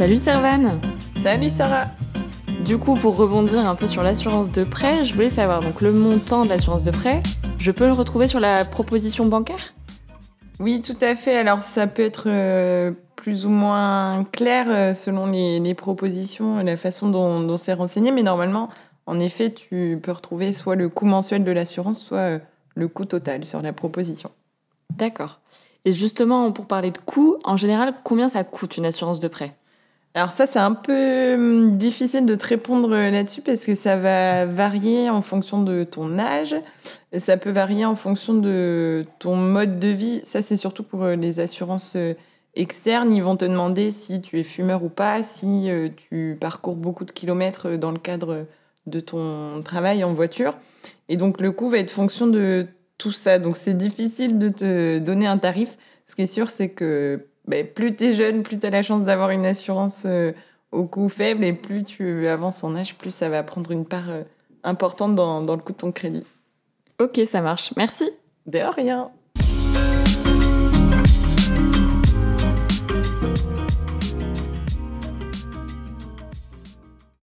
Salut Servane Salut Sarah Du coup, pour rebondir un peu sur l'assurance de prêt, je voulais savoir donc le montant de l'assurance de prêt, je peux le retrouver sur la proposition bancaire? Oui, tout à fait. Alors ça peut être euh, plus ou moins clair euh, selon les, propositions, la façon dont, dont c'est renseigné, mais normalement, en effet, tu peux retrouver soit le coût mensuel de l'assurance, soit euh, le coût total sur la proposition. D'accord. Et justement, pour parler de coût, en général, combien ça coûte une assurance de prêt? Alors ça, c'est un peu hum, difficile de te répondre là-dessus parce que ça va varier en fonction de ton âge, ça peut varier en fonction de ton mode de vie. Ça, c'est surtout pour euh, les assurances euh, externes. Ils vont te demander si tu es fumeur ou pas, si euh, tu parcours beaucoup de kilomètres dans le cadre de ton travail en voiture. Et donc le coût va être fonction de tout ça. Donc c'est difficile de te donner un tarif. Ce qui est sûr, c'est que ben, plus tu es jeune, plus tu as la chance d'avoir une assurance euh, au coût faible et plus tu avances en âge, plus ça va prendre une part euh, importante dans, dans le coût de ton crédit. Ok, ça marche. Merci. De rien.